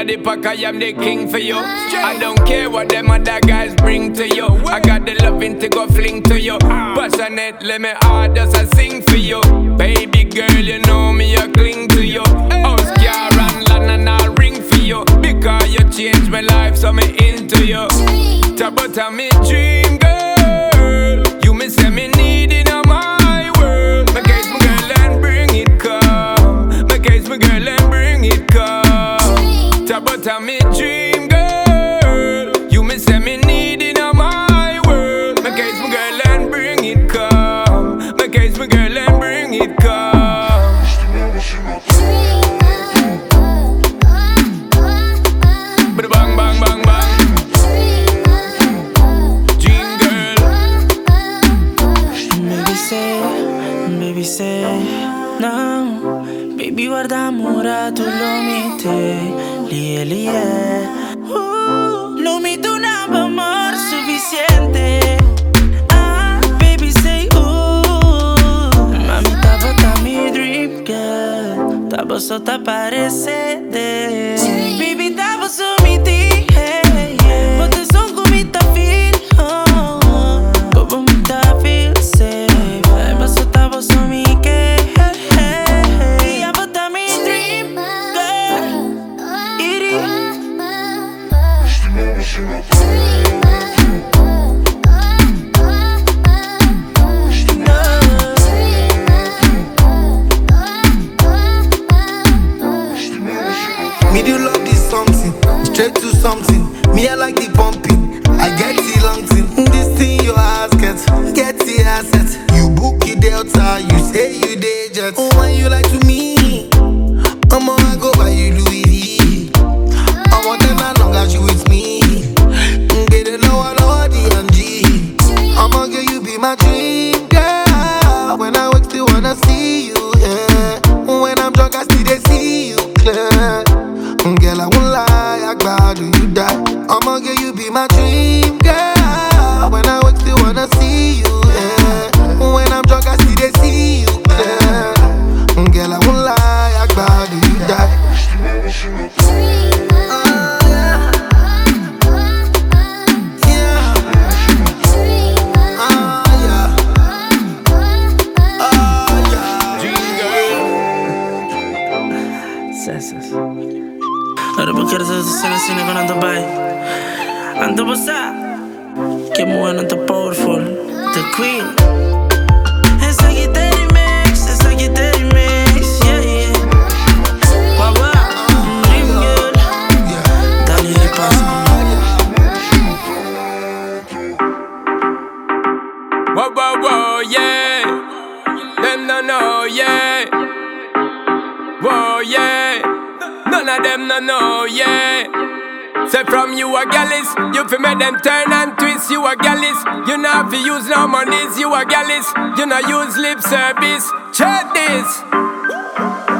Bean the pack, I am the king for you. I don't care what them other guys bring to you. I got the loving to go fling to you. Ah. Passionate, let me hard just I sing for you. Baby girl, you know me, I cling to you. House oh, car and land and I'll ring for you. Because you changed my life, so me into you. Talk about me dream girl. You me say me need in my world. My case, my girl, and bring it come. My case, my girl, and bring it about me dream girl. You me say me need in my world. My case, my girl, and bring it come. My case, my girl, and bring it come. But. Baby say, baby say, no Baby guarda amore, tu lo mette Lie, lie uh, Lo mito un amor suficiente. Ah, baby say, uh Mami, tava tá mi dream girl. Tava só tá yeah. Whoa, yeah. None of them no know, yeah. Say from you a gallus, you fi make them turn and twist. You a gallus, you not fi use no monies. You a gallus, you not use lip service. Check this.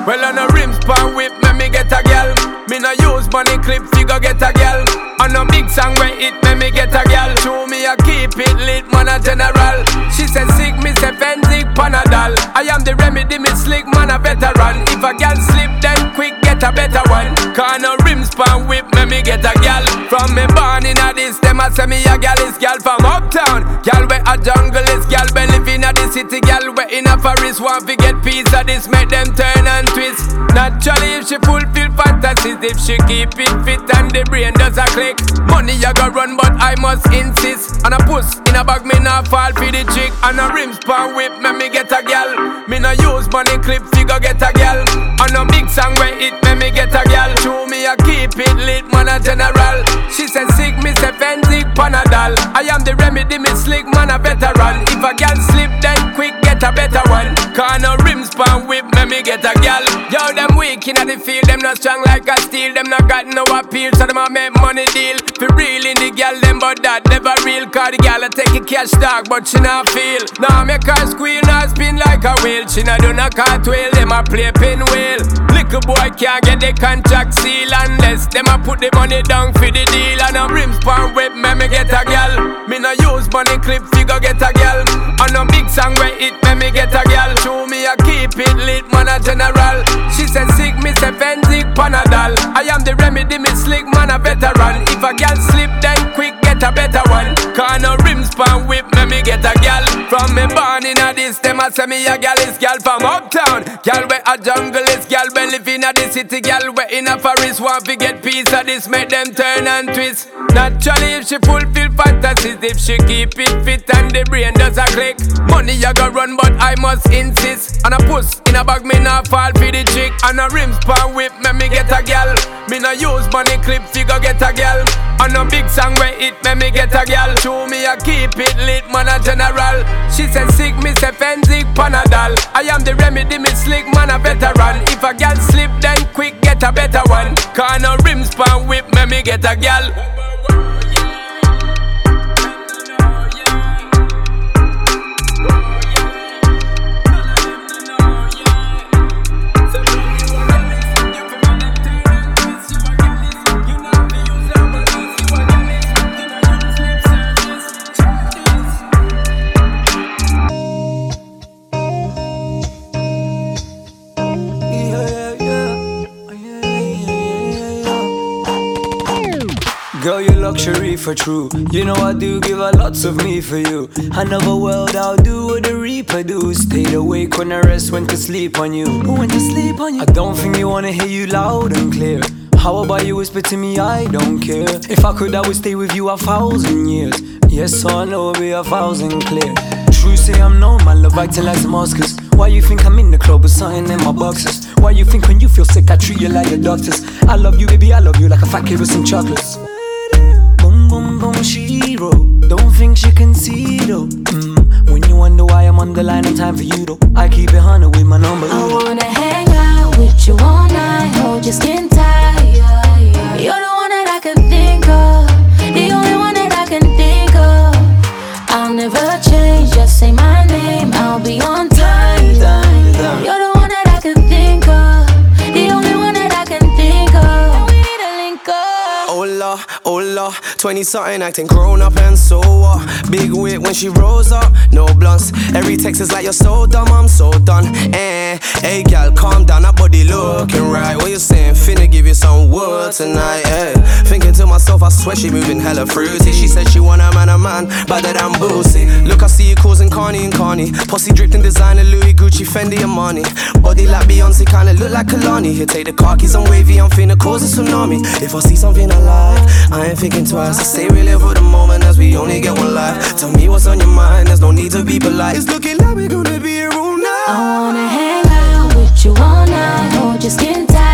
Well, on a rims pan whip, me me get a gal. Me no use money clip, figure get a gal. On a big song where it, me me get a gal. Show me a keep it lit, man a general. She said sick, me say Fenzik Panadol. I am the remedy, me slick, man a veteran. If a gal slip, then quick get a better one. Can no rims pan whip, me me get a gal. From me born in a this, them a say me a gal is gal from uptown. Gal where a jungle is gal, we live in a the city. Gal where in a forest, want to get piece of this, make them turn and twist. Naturally, if she fulfill fantasies, if she keep it fit and the brain does a click. Money I go run, but I must insist. And a puss in a bag, me not fall for the chick. And a rims pan whip, me me get a gal. Me no use money clip, figure get a gal. And a big song where it, me me get a gal. Show me a keep it lit, man a general. She said sick, me say Fenzik Panadol. I am the remedy, me slick, man a veteran. If a gal slip, then quick get a better one. Can no rims pan whip, me me get a gal. Yo, weak in the field, them not strong like a steel. Them not got no appeal, so them a make money deal. For real gal, them but that never real. Cause the gal a take a cash dog, but she not feel. Now make her squeal, not spin like a wheel. She not do no cartwheel, them a play pinwheel. Little boy can't get the contract seal unless them a put the money down for the deal. And a rims pan whip, me me get a gal. Me no use money clip figure get a gal. On a big song where it make me get a gal. Show me I keep it lit, man a general. She said sick, me say Fenzik Panadol. I am the remedy, me slick man a veteran. If a gal slip, then quick get a better one. Car no rims pan whip, me me get a gal. From me born in a this, them a say me a gal is gal from uptown. Gal a jungle is gal, we live in a the city. Gal where in a forest want to get piece of this, make them turn and twist. Naturally, if she fulfill fantasies, if she keep it fit and the brain does a click. Money I go run, but I must insist. And a puss in a bag, me not fall for the chick. And a rims pan whip, me me get a gal. Me no use money clip, figure get a gal. On a big song where it me me get a gal. Show me I keep it lit, man a general. She said sick, me say Fenzik Panadol. I am the remedy, me slick man a veteran. If a gal slip, then quick get a better one. Car no rims pan whip, me me get a gal. Luxury for true. You know I do give a lots of me for you. Another world I'll do what the reaper do. Stayed awake when I rest, went to sleep on you. Went to sleep on you. I don't think you wanna hear you loud and clear. How about you whisper to me? I don't care. If I could, I would stay with you a thousand years. Yes, I know it'll be a thousand clear. True say I'm known, my love acting like Damascus. Why you think I'm in the club with something in my boxes? Why you think when you feel sick I treat you like a doctors? I love you, baby, I love you like a fat kid with some chocolates. She wrote. Don't think she can see though. Mm. When you wonder why I'm on the line in time for you though, I keep it hundred with my number. I wanna hang out with you all night, hold your skin tight. You're the one that I can think of, the only one that I can think of. I'll never change, just say my name, I'll be on time. Hola, 20 something acting grown up and so what? Big wit when she rolls up, no blunts. Every text is like you're so dumb, I'm so done. Eh, hey gal, calm down, that body looking right. What you saying? Finna give you some wood tonight, eh? Thinking to myself, I swear she moving hella fruity. She said she want a man, a man, better than boozy. Look, I see you causing Carney and Carney. Posse dripped designer, Louis, Gucci, Fendi, and Money. Body like Beyonce, kinda look like Kalani. Here, take the car keys, I'm wavy, I'm finna cause a tsunami. If I see something I like, I ain't thinking twice. I say we live for the moment as we only get one life. Tell me what's on your mind, there's no need to be polite. It's looking like we're gonna be here all night. I wanna hang out with you all night, hold your skin tight.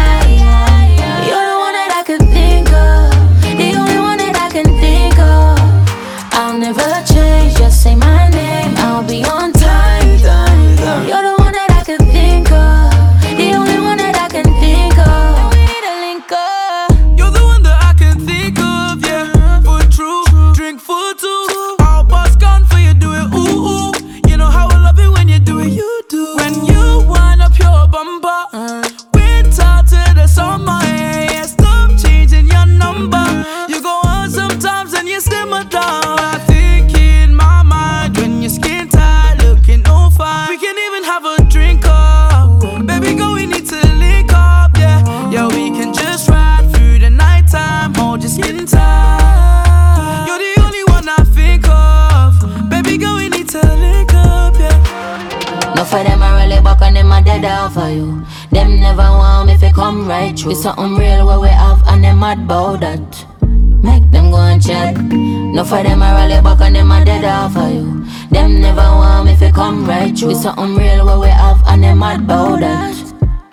About that.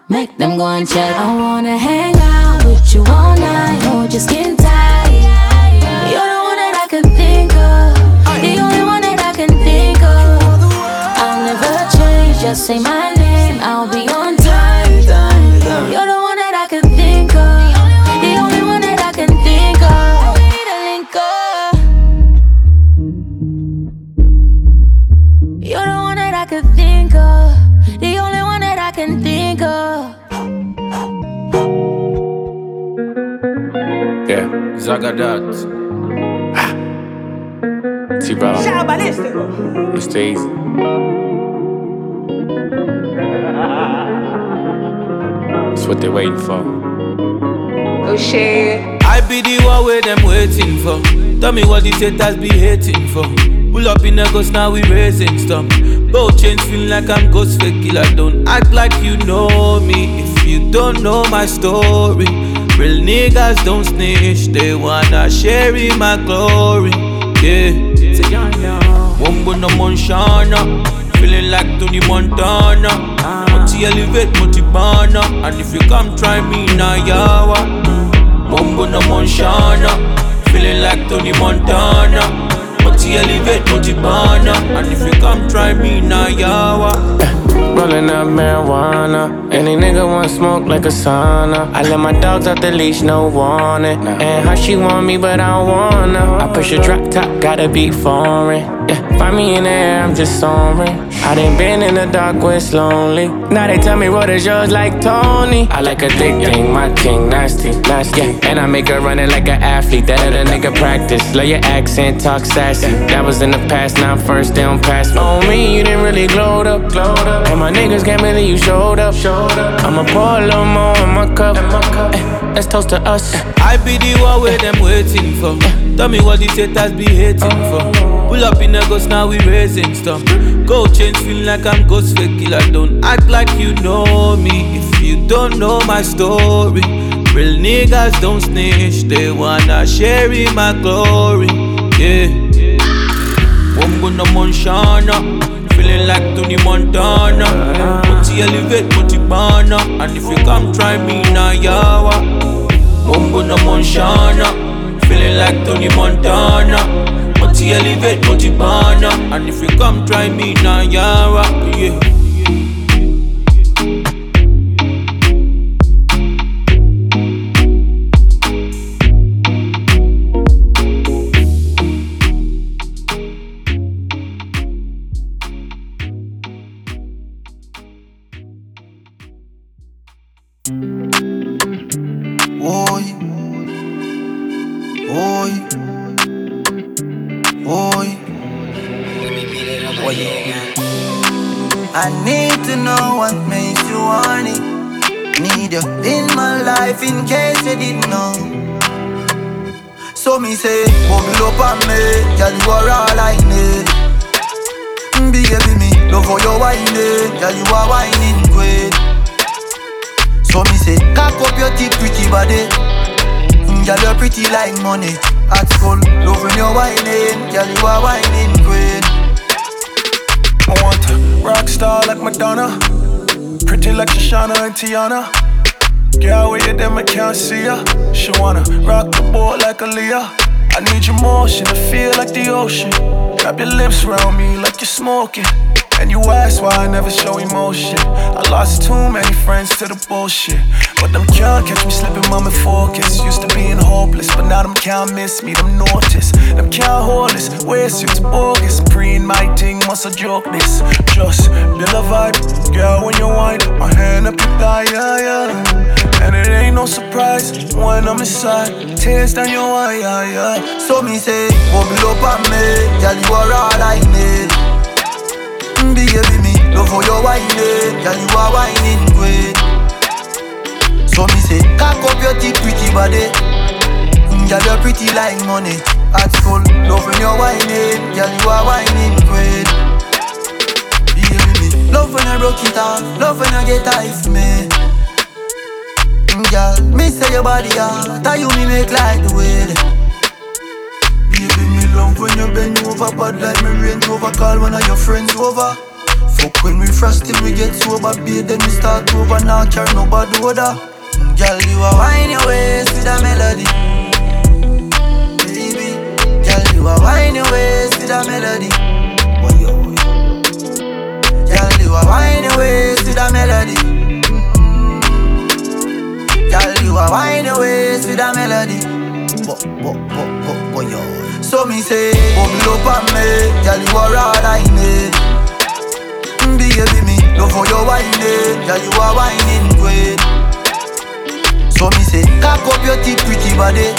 Make them go and chat. I wanna hang out with you all night, hold your skin tight. You're the one that I can think of, the only one that I can think of. I'll never change, just say my name, I'll be on Zagadat. See, brother. It's easy. That's what they're waiting for. Oh shit. I be the one where them waiting for. Tell me what these haters be hating for. Pull up in a ghost, now we raising stuff. Both chains feel like I'm ghost fake killer. Don't act like you know me if you don't know my story. Real niggas don't snitch, they wanna share in my glory. Yeah. Wombo no Monshana, feeling like Tony Montana. Multi elevate, multi banner, and if you come try me now, yawa. Wombo no Monshana, feeling like Tony Montana. Multi elevate, multi banner, and if you come try me now, yawa. Rolling up marijuana. Any nigga want smoke like a sauna. I let my dogs off the leash, no warning. And how she want me, but I don't wanna. I push a drop top, gotta be foreign. Yeah, find me in the air, I'm just soaring. I done been in the dark where it's lonely. Now they tell me what is yours like Tony. I like a thick thing, my king nasty, nasty. Yeah, and I make her run it like an athlete. That other nigga practice. Lay your accent, talk sassy. That was in the past, now I'm first, they don't pass me. On me, you didn't really glowed up, glowed up. And my niggas can't believe you showed up, showed up. I'ma pour a little more in my cup. Eh, let's toast to us. I be the one where them waiting for. Tell me what these haters be hating for. Pull up in a ghost, now we raising stuff. Gold chains feel like I'm ghost fake killer. Don't act like you know me if you don't know my story. Real niggas don't snitch, they wanna share in my glory. Yeah. Wombo no Monshana, feeling like Tony Montana. Multi elevate, multi banner, and if you come try me now, yawa. Wombo no Monshana, feeling like Tony Montana. Elevate, multi banner, and if you come try me now, yawa. Yeah. Pretty like money. At school, love when you're whining. Girl, you are whining queen. I want a rock star like Madonna, pretty like Shoshana and Tiana. Girl, where you them I can't see ya. She wanna rock the boat like Aaliyah. I need your motion I feel like the ocean. Wrap your lips around me like you're smoking. And you ask why I never show emotion. I lost too many friends to the bullshit. But them can't catch me slipping, mama focus. Used to being hopeless, but now them can't miss me, them notice. Them can't hold this, wear suits bogus. Pre in my thing, must have joke this. Just build a vibe, girl, when you whine, my hand up your thigh, yeah, yeah. And it ain't no surprise when I'm inside. Tears down your eye, yeah, yeah. So me say, bubble up on me. Girl, you are all I need. Mm, Baby me, love how you whining. Girl, you are whining queen. So me say, cock up your teeth, pretty body. Mm, Girl, you're pretty like money. At school, love when you're whining. Girl, you are whining queen. Baby me, love when I broke it off. Love when I get ice me. Mm, Girl, me say your body hot. Tell you me make like the way. Love when you bend over Bad like me range over. Call one of your friends over. Fuck when we frost till we get sober. Babe, then we start over. Now carry nobody order Mm, Girl, you are wine your waist with a melody. Baby Girl, you are wine your waist with a melody. Girl, you are wine your waist with a melody. Girl, you are wine your waist with a melody. Bo, bo, bo, bo, bo, yo So me say, bubble up on me. Girl, you are all I need Baby, me love how you whining. Girl, you are whining queen So me say, cock up your teeth, pretty body.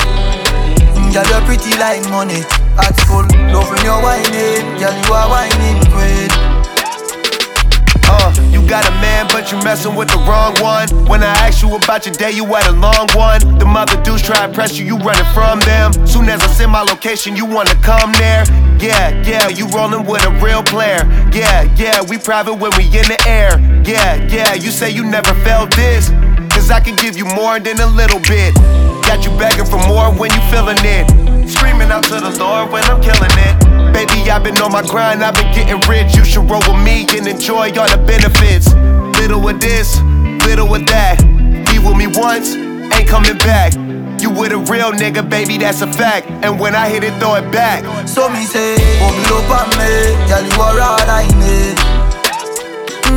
Girl, you're pretty like money. At school, love when you're girl, you are whining queen. Uh, you got a man, but you messing with the wrong one. When I ask you about your day, you had a long one. The mother dudes try to press you, you running from them. Soon as I send my location, you wanna come there. Yeah, yeah, you rolling with a real player. Yeah, yeah, we private when we in the air. Yeah, yeah, you say you never felt this. Cause I can give you more than a little bit. Got you begging for more when you feeling it. Screaming out to the Lord when I'm killing it. Baby, I've been on my grind, I've been getting rich. You should roll with me and enjoy all the benefits. Little with this, little with that. Be with me once, ain't coming back. You with a real nigga, baby, that's a fact. And when I hit it, throw it back. So me say, bubble up on me, girl, you are all I need.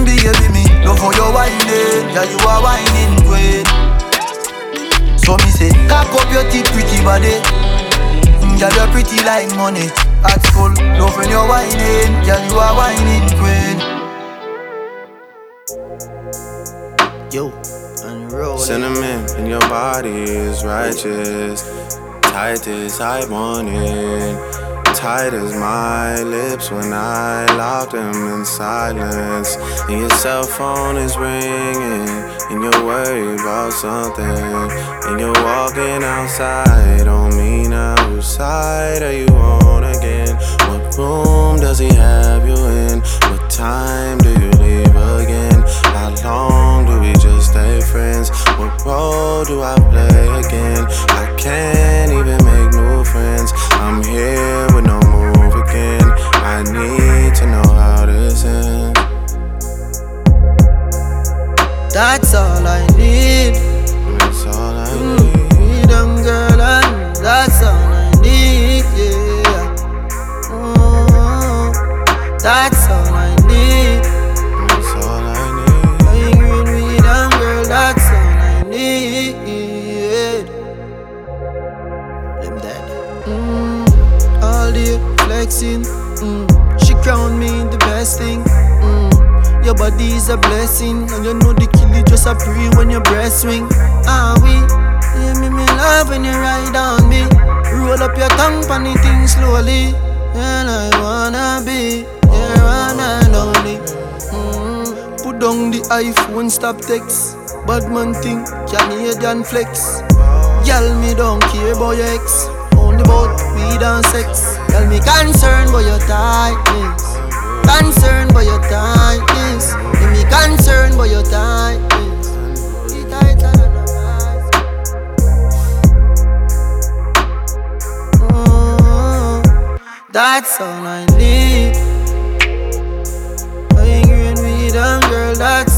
Baby, me love how you whining, girl, eh, you are whining queen. So me say, cock up your teeth, pretty body. Girl, you're pretty like money. At school, love when you're whining, girl, you are whining queen. Yo, and roll. Cinnamon in your body is righteous. Tight as I want it. Tight as my lips when I lock them in silence. And your cell phone is ringing. And you're worried about something. And you're walking outside on me now. Whose side are you on again? What room does he have you in? What time text. Bad man thing, Canadian flex. Girl, me don't care about your ex. Only about weed and sex. Girl, me concerned about your tightness. Concerned about your tightness. Me, me concerned about your tightness. That's all I need. Playing green weed and girl, that's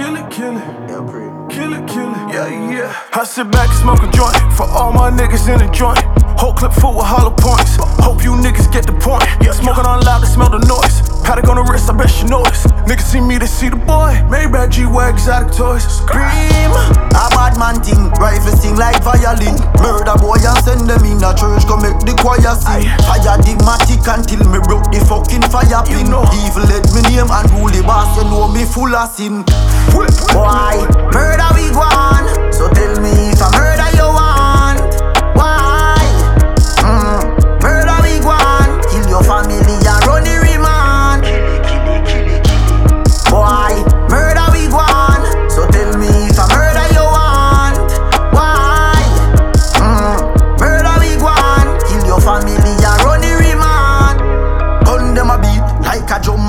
Kill it, kill it. Kill it, kill it. Yeah, yeah. I sit back and smoke a joint for all my niggas in the joint. Whole clip full with hollow points. Hope you niggas get the point. Smoking on loud, they smell the noise. Patek on the wrist, I bet you notice. Niggas see me, they see the boy. Maybach G-Wag, exotic toys. Scream, a bad man thing, rifle sing like violin. Murder boy and send them in a church, come make the choir sing. Fire digmatic until me broke the fucking fire pin. Evil let me name and rule the boss, you know me full of sin. Why? Murder we go on, so tell me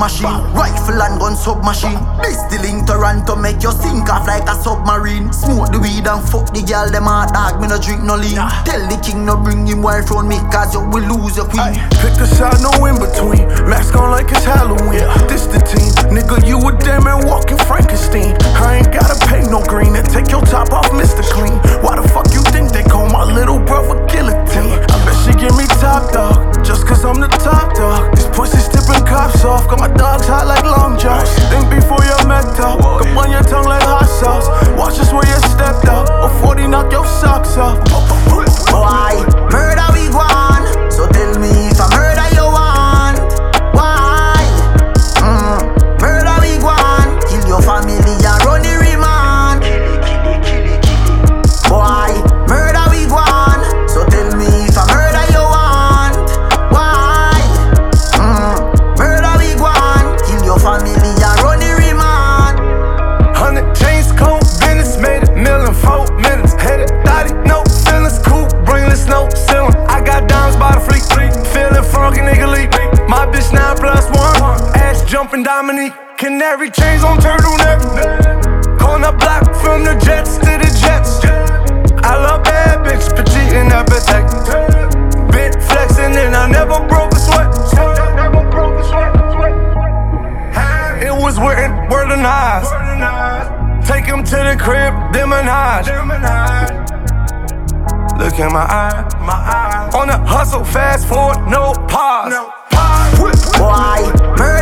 machine. Rifle and gun submachine. This the link to run to make you sink off like a submarine. Smoke the weed and fuck the girl, them a dog, me no drink no lean. Tell the king no bring him wife round me, cause you will lose your queen. Pick a side, no in between. Mask on like it's Halloween. This him to the crib, demonage. Look in my eye, my eye. On the hustle, fast forward, no pause. Why? Murder we want.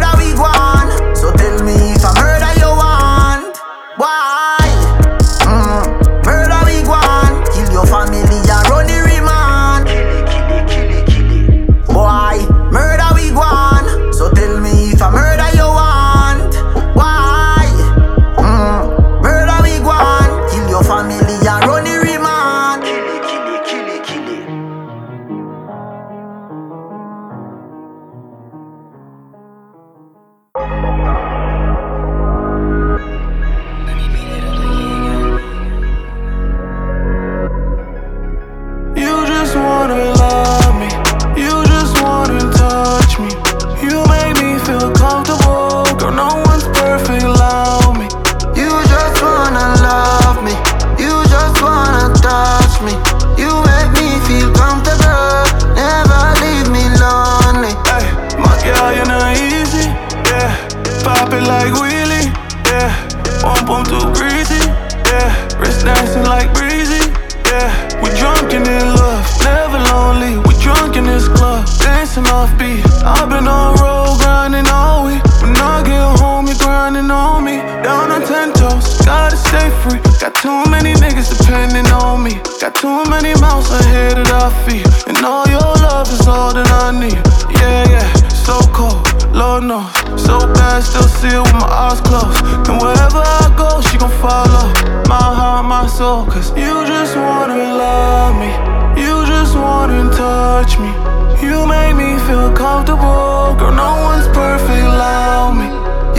I've been on road grinding all week. When I get home, you're grinding on me. Down on ten toes, gotta stay free. Got too many niggas depending on me. Got too many mouths ahead of our feet. And all your love is all that I need. Yeah, yeah, so cold, Lord knows. So bad, still see it with my eyes closed. And wherever I go, she gon' follow. My heart, my soul, cause you just wanna love me. You just wanna touch me. You make me feel comfortable. Girl, no one's perfect, allow me.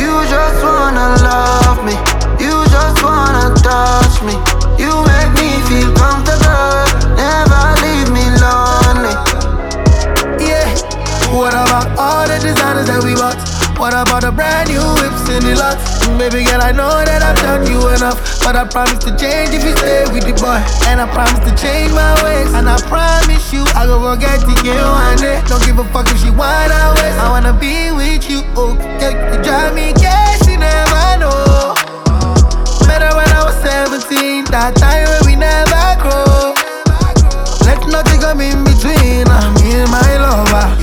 You just wanna love me. You just wanna touch me. You make me feel comfortable. Never leave me lonely. What about all the designers that we bought? What about the brand new whips in the lot? Baby girl, I know that I've done you enough, but I promise to change if you stay with the boy. And I promise to change my ways, and I promise you I go go get to you one day. Don't give a fuck if she wanna waste. I wanna be with you, oh, okay? you drive me crazy, never know. Met her when I was 17, that time when we never grow. Let nothing come in between me and my lover.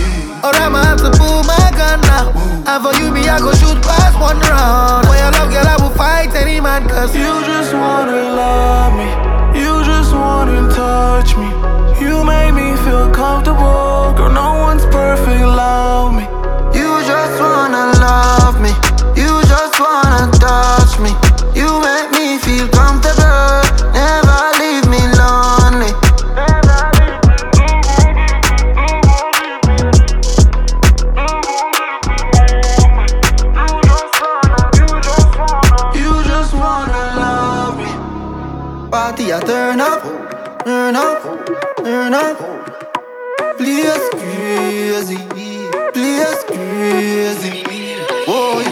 Or I might have to pull my gun now. And for you, me, I go shoot past one round. For your love, girl, I will fight any man, cause You just wanna love me. You just wanna touch me. You make me feel comfortable. Girl, no one's perfect, allow me. You just wanna love me. You just wanna touch me. You make me feel comfortable. Turn up. Place crazy, place crazy. Boy,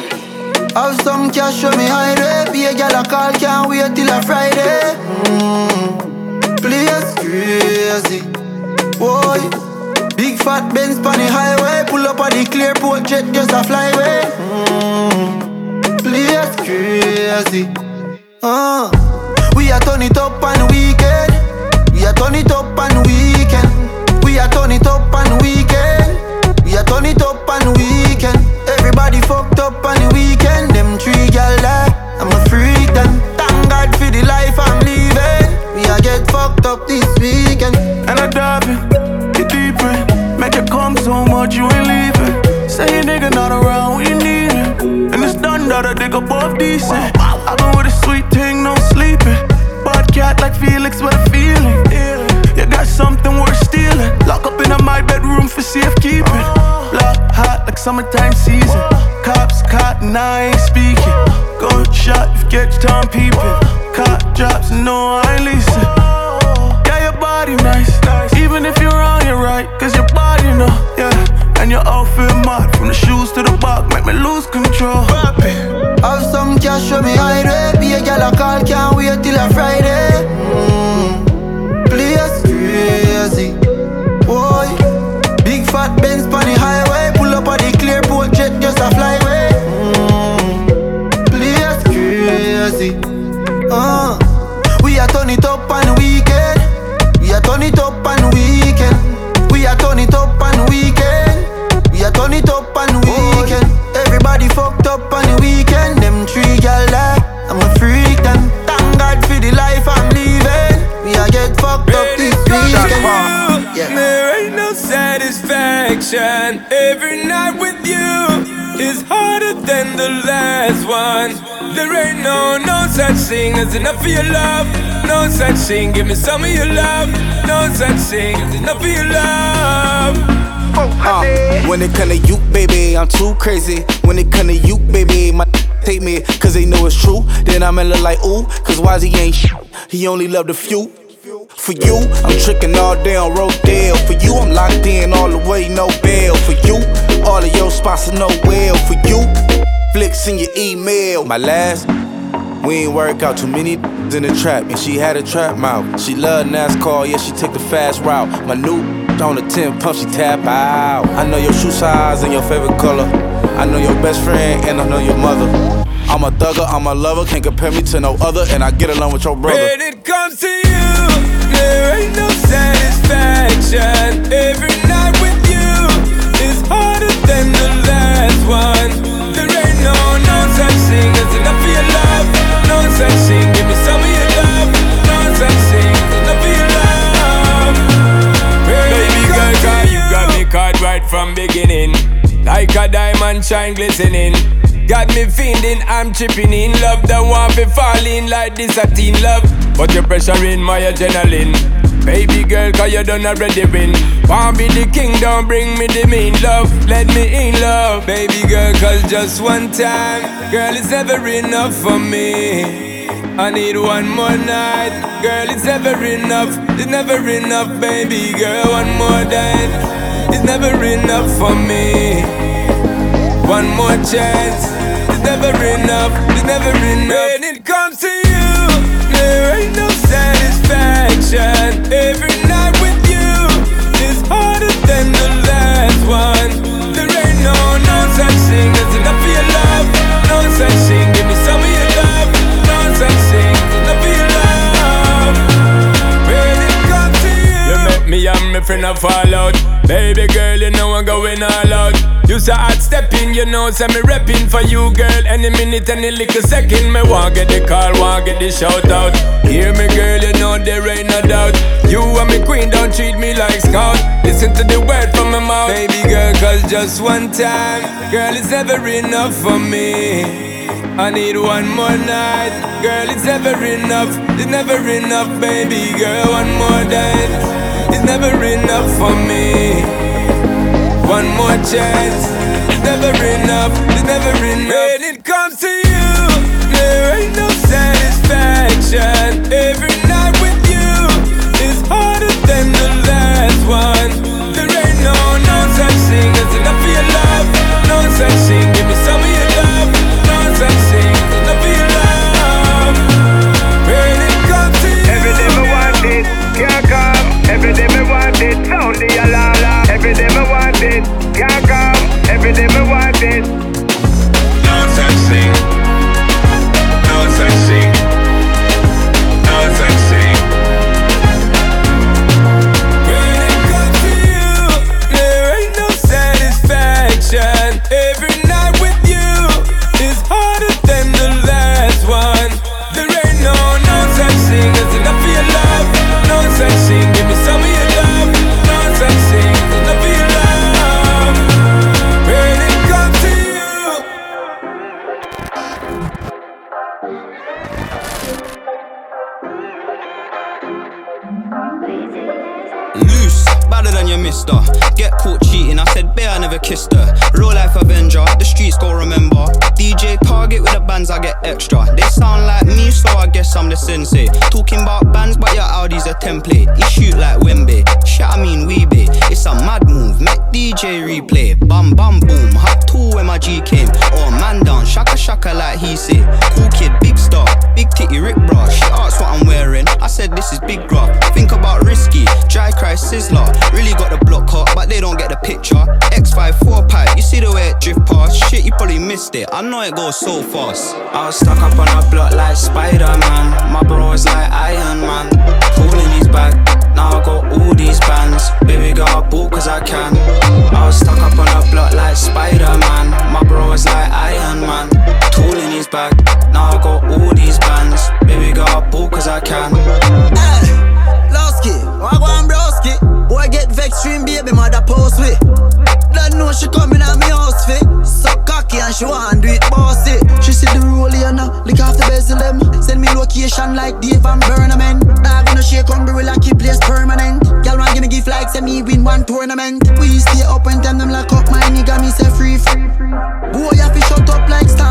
Have some cash, show me high rate. Be a gal a call, can't wait till a Friday. Mm. Place crazy, boy. Big fat Benz on the highway, pull up on the clear port jet, just a flyway. Mm. Place crazy, uh. We a turn it up on the weekend. Turn it up on weekend. We a turn it up on weekend. We a turn it up on weekend. Everybody fucked up on the weekend. Them three gal there, I'm a freak them. Thank God for the life I'm living. We a get fucked up this weekend. And I dive in, you deep in. Make it come so much you ain't leaving. Say your nigga not around when you need him. And it's done that I dig above decent. I been with a sweet thing, no cat like Felix with a feeling. You got something worth stealing. Lock up in my bedroom for safekeeping. Block hot like summertime season. Cops caught and I ain't speaking. Gunshot if catch time peeping. Cop drops, no, I ain't leasing. Yeah, your body nice. Even if you're wrong, you're right. Cause your body know, yeah. And your outfit mad. From the shoes to the back, make me lose control. Have some cash, show me. Be a gal a call, can't wait till a Friday. Every night with you is harder than the last one. There ain't no, no such thing as enough of your love. No such thing, give me some of your love. No such thing as enough of your love. Uh, when it come to you, baby, I'm too crazy. When it come to you, baby, my take me, cause they know it's true. Then I'm in look like, ooh, cause why he ain't sh- He only loved a few. For you, I'm tricking all day on Rodale. For you, I'm locked in all the way, no bail. For you, all of your spots are no well. For you, flicks in your email. My last, we ain't work out too many in the trap, and she had a trap mouth. She love NASCAR, yeah, she took the fast route. My new on the 10 pump, she tap out. I know your shoe size and your favorite color. I know your best friend, and I know your mother. I'm a thugger, I'm a lover, can't compare me to no other, and I get along with your brother. When it comes to you, there ain't no satisfaction. Every night with you is harder than the last one. There ain't no, no such thing as enough of your love. No such thing, give me some of your love. No such thing enough of your love. Baby girl, cause you got me caught right from beginning. Like a diamond shine glistening. Got me feeling I'm tripping in love. Don't want to fall in like this a teen love. But your pressure in my adrenaline. Baby girl, cause you done already win. Want be the king, don't bring me the mean love. Let me in love. Baby girl, cause just one time. Girl, it's never enough for me. I need one more night. Girl, it's never enough. It's never enough, baby girl. One more night. It's never enough for me. One more chance. It's never enough. It's never enough. Every a fall out. Baby girl, you know I'm going all out. You say hot stepping, you know, say me repping for you, girl. Any minute, any little second, me want get the call, want get the shout out. Hear me, girl, you know there ain't no doubt. You and me queen, don't treat me like scout. Listen to the word from my mouth, baby girl, cause just one time, girl, it's never enough for me. I need one more night, girl, it's never enough, it's never enough, baby girl, one more night. It's never enough for me. One more chance. It's never enough. It's never enough. When it comes to you, there ain't no satisfaction. Every guess I'm the sensei. Talking about bands, but your Audi's a template. You shoot like Wemby, shit, I mean Weeby. It's a mad move, make DJ replay. Bam, bam, boom, hot tool when my G came. Oh, man down, shaka shaka like he say. Cool kid, big star, big titty Rick bra. She asked what I'm wearing, I said this is big graph. Think about risky, dry cry sizzler. Really got the block hot, but they don't get the picture. X5 four pipe, you see the way it drift past. Shit, you probably missed it. I know it goes so fast. I was stuck up on a block like Spider Man. My bro is like Iron Man. Pulling his back, now I got all these bands. Baby girl, I bought cause I can. I was stuck up on a block like Spider Man. My bro is like Iron Man. Tooling his back, now I got all these bands. Baby girl, I bought cause I can. Hey, Lowski, wagwan broski. Boy get vexed, stream baby mother post with. Don't know she coming at me house fit. So cocky and she want do it bossy. She see the roll here now, lick off the bezel them. Send me location like Dave and Burnham. Nah gonna shake on the like keep place permanent. Girl want give me gift like say me win one tournament. We stay up and tell them like up my nigga me say free free. Boy have to shut up like storms.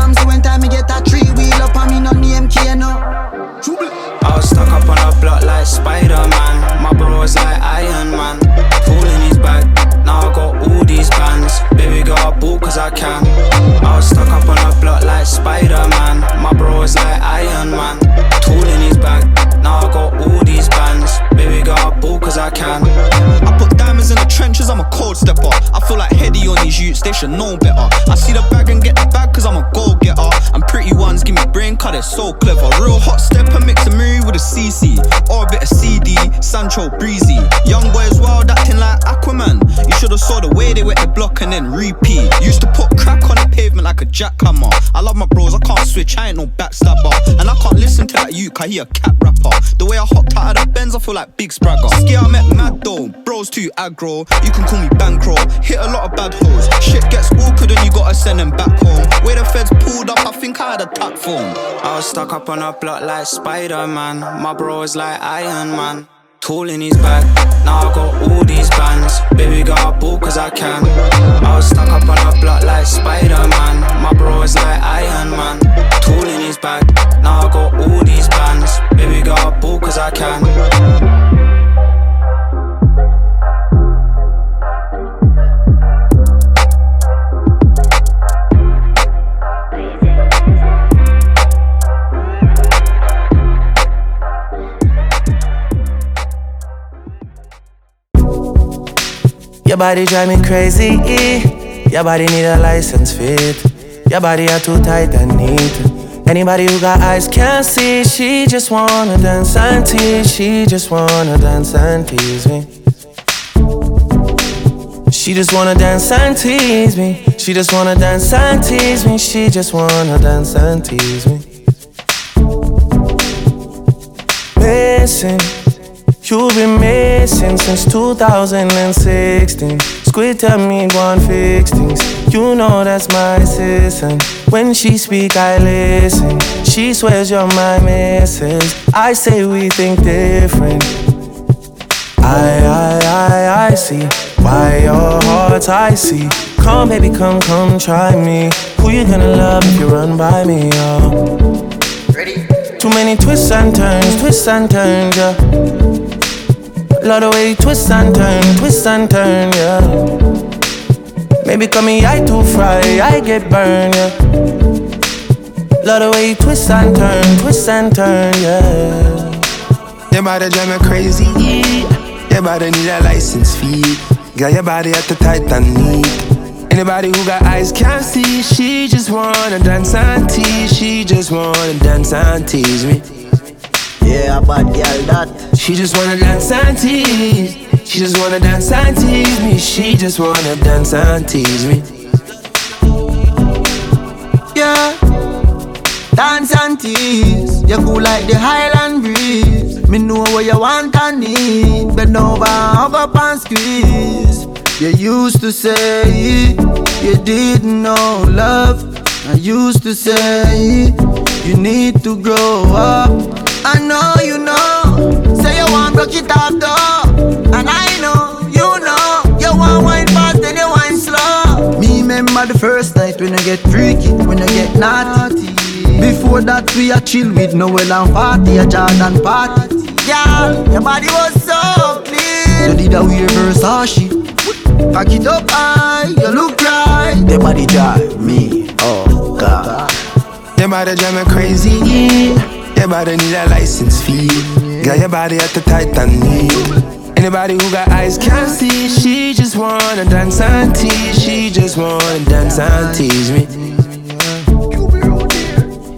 Jackhammer. I love my bros, I can't switch, I ain't no backstabber. And I can't listen to that you, cause he a cat rapper. The way I hopped out of the Benz, I feel like Big Spragger. Skia, I met mad though, bros too aggro. You can call me Bankroll, hit a lot of bad hoes. Shit gets awkward and you gotta send them back home. Where the feds pulled up, I think I had a tap phone. I was stuck up on a block like Spider Man. My bro is like Iron Man. Tool in his back, now I got all these bands. Baby got a bought cause I can. I was stuck Your body drive me crazy. Your body need a license fit. Your body are too tight and neat. Anybody who got eyes can't see. She just wanna dance and tease. She just wanna dance and tease me. She just wanna dance and tease me. She just wanna dance and tease me. She just wanna dance and tease me. Missing. You've been missing since 2016. Squid tell me one fix things. You know that's my sister. When she speak, I listen. She swears you're my missus. I say we think different. I, I, I, I see why your heart's icy. Come, baby, come, come, try me. Who you gonna love if you run by me, oh? Ready? Too many twists and turns, twists and turns, yeah. Love the way you twist and turn, twist and turn, yeah. Maybe call me I too fry, I get burned, yeah. Love the way you twist and turn, twist and turn, yeah. Your body drive me crazy, your body need a license fee. Got your body at the neat. Anybody who got eyes can't see. She just wanna dance and tease. She just wanna dance and tease me. Yeah, bad girl that. She just wanna dance and tease. She just wanna dance and tease me. She just wanna dance and tease me. Yeah. Dance and tease. You cool like the Highland breeze. Me know what you want and need. Bend over, hug up and squeeze. You used to say you didn't know love. I used to say you need to grow up. I know you know. Say you want broke it off though. And I know, you know. You want wine fast and you wine slow. Me remember the first night when I get freaky, when I get naughty. Before that we a chill with Noel and party, a Jordan party. Yeah, your body was so clean. You did a weird she. Pack it up high, you look right. The body drive me, oh God. Them body drive me crazy. Yeah. Your body need a license fee. Got your body at the Titanic. Anybody who got eyes can't see. She just wanna dance and tease. She just wanna dance and tease me.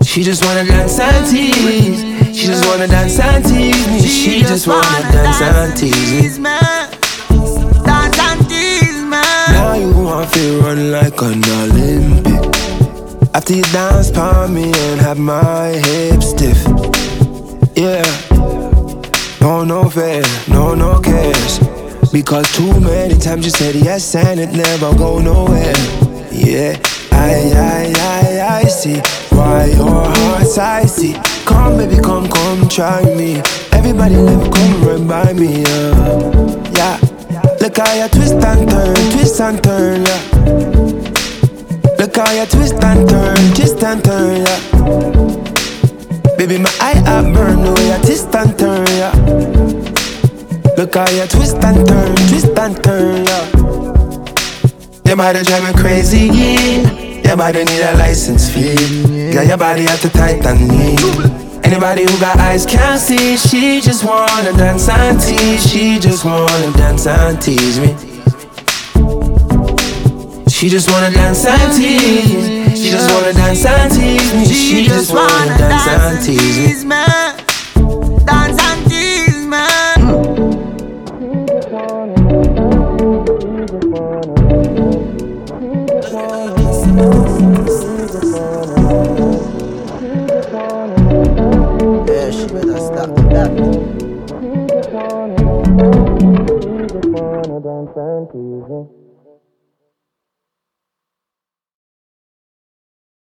She just wanna dance and tease. She just wanna dance and tease me. She just wanna dance and tease me. Dance and tease me. Now you want to feel run like an Olympic. After you dance for me and have my hips stiff. Yeah. No, no fair, no, no cares. Because too many times you said yes and it never go nowhere. Yeah, I, I, I, I see why your heart's icy. Come, baby, come, come, try me. Everybody never come run by me. Uh. Yeah, look how you twist and turn, twist and turn. Yeah. Look how you twist and turn, twist and turn. Yeah. Baby, my eye up burn the way I twist and turn, yeah. Look how you twist and turn, twist and turn, yeah. Your body drive me crazy, yeah. Your body need a license fee. Got your body at the Titanic. Anybody who got eyes can't see. She just wanna dance and tease. She just wanna dance and tease me. She just wanna dance and tease. She just wanna dance and tease me. She just wanna dance and tease me. Dance and tease me. Yeah, she better stop with that. Dance and tease me.